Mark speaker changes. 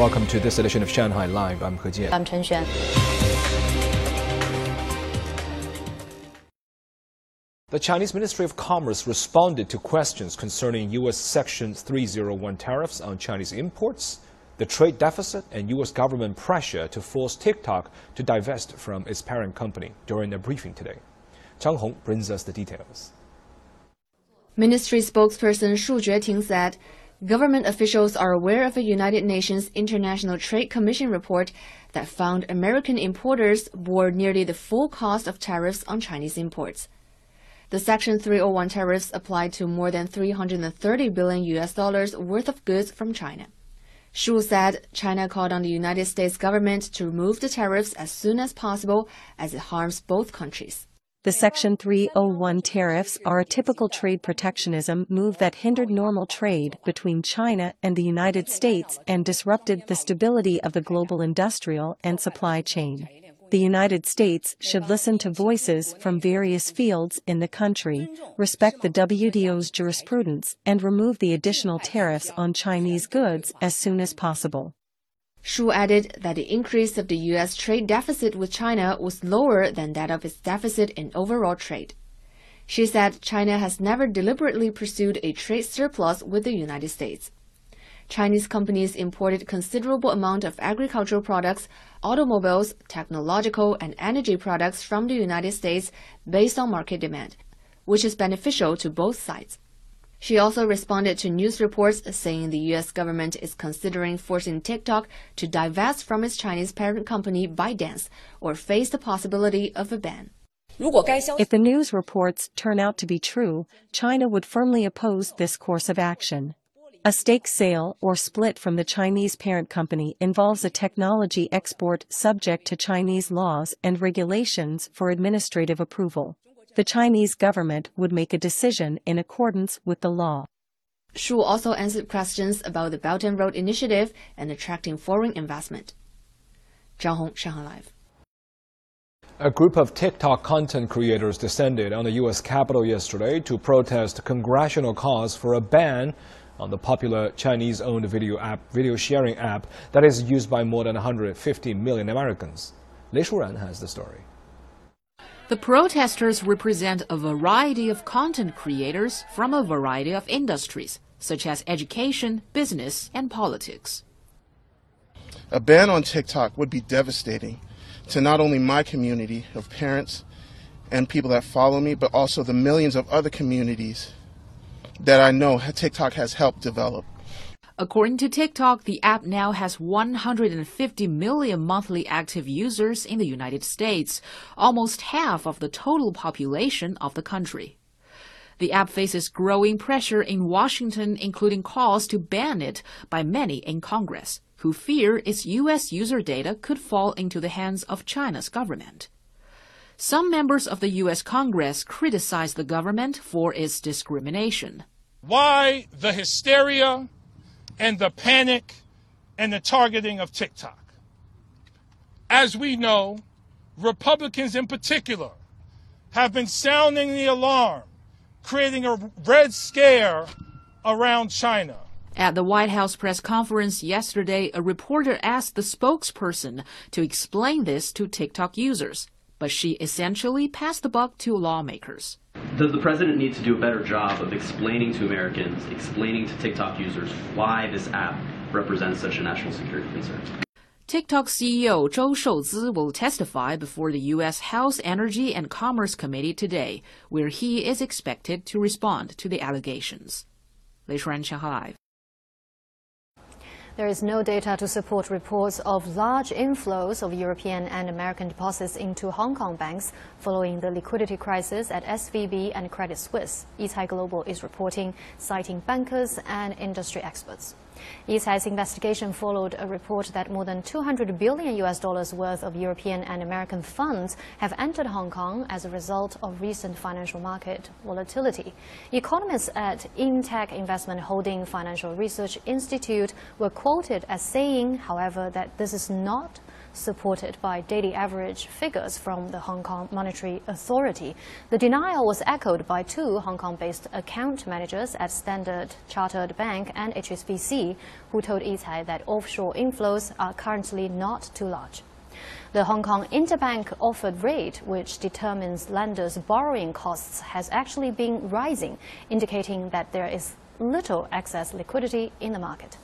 Speaker 1: Welcome to this edition of Shanghai Live. I'm He Jian.
Speaker 2: I'm Chen Xuan.
Speaker 1: The Chinese Ministry of Commerce responded to questions concerning U.S. Section 301 tariffs on Chinese imports, the trade deficit, and U.S. government pressure to force TikTok to divest from its parent company during a briefing today. Zhang Hong brings us the details.
Speaker 3: Ministry spokesperson Shu Jueting said government officials are aware of a United Nations International Trade Commission report that found American importers bore nearly the full cost of tariffs on Chinese imports. The Section 301 tariffs applied to more than 330 billion US dollars worth of goods from China. Shu said China called on the United States government to remove the tariffs as soon as possible as it harms both countries.
Speaker 4: The Section 301 tariffs are a typical trade protectionism move that hindered normal trade between China and the United States and disrupted the stability of the global industrial and supply chain the United States should listen to voices from various fields in the country, respect the WTO's jurisprudence, and remove the additional tariffs on Chinese goods as soon as possible.
Speaker 3: Shu added that the increase of the U.S. trade deficit with China was lower than that of its deficit in overall trade. She said China has never deliberately pursued a trade surplus with the United States. Chinese companies imported considerable amount of agricultural products, automobiles, technological and energy products from the United States based on market demand, which is beneficial to both sides. She also responded to news reports saying the US government is considering forcing TikTok to divest from its Chinese parent company ByteDance or face the possibility of a ban.
Speaker 4: If the news reports turn out to be true, China would firmly oppose this course of action. A stake sale or split from the Chinese parent company involves a technology export subject to Chinese laws and regulations for administrative approval. The Chinese government would make a decision in accordance with the law.
Speaker 3: Shu also answered questions about the Belt and Road Initiative and attracting foreign investment. Zhang Hong, Shanghai Live.
Speaker 1: A group of TikTok content creators descended on the U.S. Capitol yesterday to protest congressional calls for a ban on the popular Chinese-owned video app, video sharing app that is used by more than 150 million Americans. Lei Shuran has the story.
Speaker 5: The protesters represent a variety of content creators from a variety of industries, such as education, business, and politics.
Speaker 6: A ban on TikTok would be devastating to not only my community of parents and people that follow me, but also the millions of other communities that I know TikTok has helped develop.
Speaker 5: According to TikTok, the app now has 150 million monthly active users in the United States, almost half of the total population of the country. The app faces growing pressure in Washington, including calls to ban it by many in Congress, who fear its U.S. user data could fall into the hands of China's government. Some members of the U.S. Congress criticized the government for its discrimination.
Speaker 7: Why the hysteria and the panic and the targeting of TikTok? As we know, Republicans in particular have been sounding the alarm, creating a red scare around China.
Speaker 5: At the White House press conference yesterday, a reporter asked the spokesperson to explain this to TikTok users but she essentially passed the buck to lawmakers.
Speaker 8: Does the president need to do a better job of explaining to Americans, explaining to TikTok users why this app represents such a national security concern?
Speaker 5: TikTok CEO Zhou Shouzi will testify before the U.S. House Energy and Commerce Committee today, where he is expected to respond to the allegations. Lei Shuran, Shanghai.
Speaker 2: There is no data to support reports of large inflows of European and American deposits into Hong Kong banks following the liquidity crisis at SVB and Credit Suisse, Yicai Global is reporting, citing bankers and industry experts. Yicai's investigation followed a report that more than 200 billion US dollars worth of European and American funds have entered Hong Kong as a result of recent financial market volatility. Economists at Yintech Investment Holding Financial Research Institute were quoted as saying, however, that this is not supported by daily average figures from the Hong Kong Monetary Authority. The denial was echoed by two Hong Kong-based account managers at Standard Chartered Bank and HSBC, who told Yicai that offshore inflows are currently not too large. The Hong Kong interbank offered rate, which determines lenders' borrowing costs, has actually been rising, indicating that there is little excess liquidity in the market.